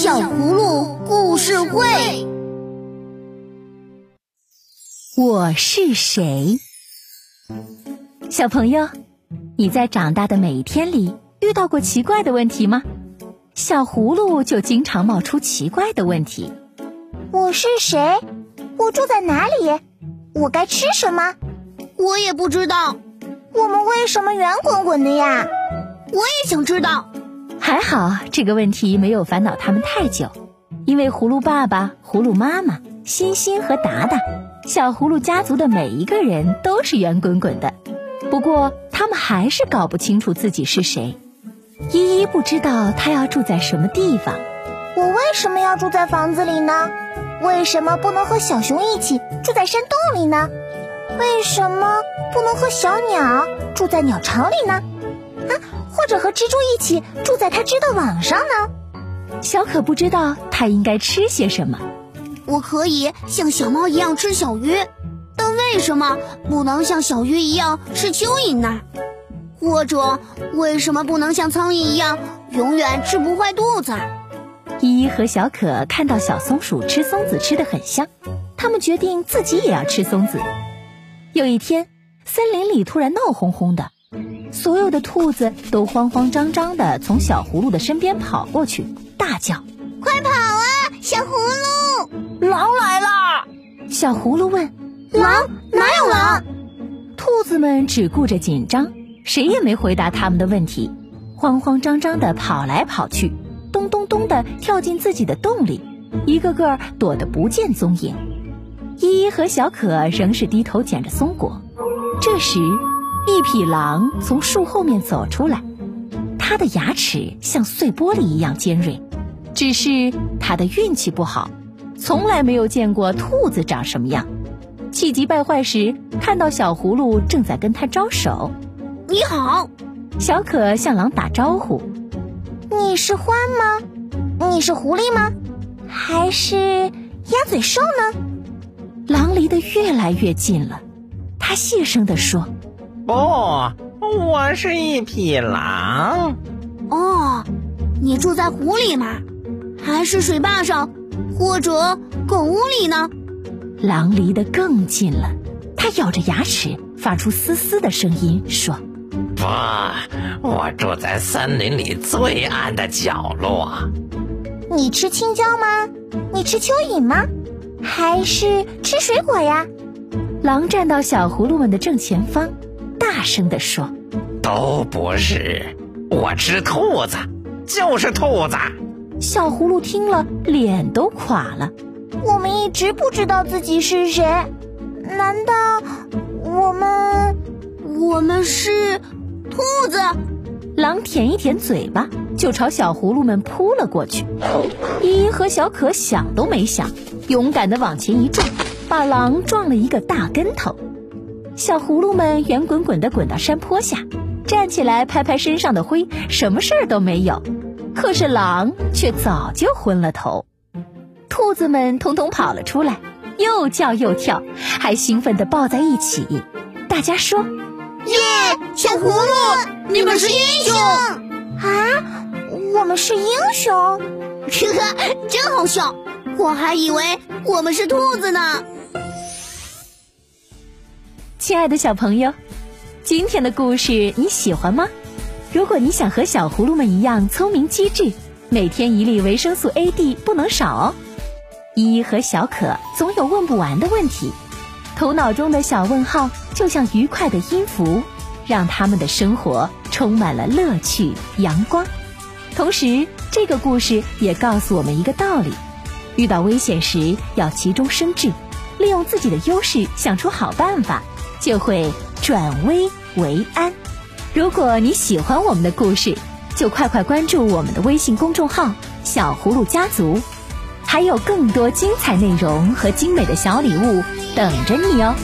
小葫芦故事会。我是谁？小朋友，你在长大的每一天里遇到过奇怪的问题吗？小葫芦就经常冒出奇怪的问题。我是谁？我住在哪里？我该吃什么？我也不知道。我们为什么圆滚滚的呀？我也想知道。还好这个问题没有烦恼他们太久，因为葫芦爸爸、葫芦妈妈、欣欣和达达，小葫芦家族的每一个人都是圆滚滚的。不过他们还是搞不清楚自己是谁。依依不知道她要住在什么地方。我为什么要住在房子里呢？为什么不能和小熊一起住在山洞里呢？为什么不能和小鸟住在鸟巢里呢？啊，或者和蜘蛛一起住在它织的网上呢？小可不知道它应该吃些什么。我可以像小猫一样吃小鱼，但为什么不能像小鱼一样吃蚯蚓呢？或者为什么不能像苍蝇一样永远吃不坏肚子？依依和小可看到小松鼠吃松子吃的很香，他们决定自己也要吃松子。有一天，森林里突然闹哄哄的，所有的兔子都慌慌张张的从小葫芦的身边跑过去，大叫：“快跑啊，小葫芦！狼来了！”小葫芦问：“狼哪有狼？”兔子们只顾着紧张，谁也没回答他们的问题，慌慌张张的跑来跑去。咚咚咚的跳进自己的洞里，一个个躲得不见踪影。依依和小可仍是低头捡着松果。这时，一匹狼从树后面走出来，它的牙齿像碎玻璃一样尖锐。只是它的运气不好，从来没有见过兔子长什么样。气急败坏时，看到小葫芦正在跟它招手。你好，小可向狼打招呼。你是獾吗？你是狐狸吗？还是鸭嘴兽呢？狼离得越来越近了，他细声地说：“不，我是一匹狼。”哦，你住在湖里吗？还是水坝上，或者狗屋里呢？狼离得更近了，它咬着牙齿，发出嘶嘶的声音说。不，我住在森林里最暗的角落。你吃青椒吗？你吃蚯蚓吗？还是吃水果呀？狼站到小葫芦们的正前方，大声地说：“都不是，我吃兔子，就是兔子。”小葫芦听了，脸都垮了。我们一直不知道自己是谁，难道我们？我们是？兔子，狼舔一舔嘴巴，就朝小葫芦们扑了过去。依依和小可想都没想，勇敢的往前一撞，把狼撞了一个大跟头。小葫芦们圆滚滚的滚到山坡下，站起来拍拍身上的灰，什么事儿都没有。可是狼却早就昏了头。兔子们通通跑了出来，又叫又跳，还兴奋地抱在一起。大家说。耶，小葫芦，你们是英雄啊！我们是英雄，呵呵，真好笑。我还以为我们是兔子呢。亲爱的小朋友，今天的故事你喜欢吗？如果你想和小葫芦们一样聪明机智，每天一粒维生素 A、D 不能少哦。依依和小可总有问不完的问题。头脑中的小问号就像愉快的音符，让他们的生活充满了乐趣、阳光。同时，这个故事也告诉我们一个道理：遇到危险时要急中生智，利用自己的优势想出好办法，就会转危为安。如果你喜欢我们的故事，就快快关注我们的微信公众号“小葫芦家族”。还有更多精彩内容和精美的小礼物等着你哦！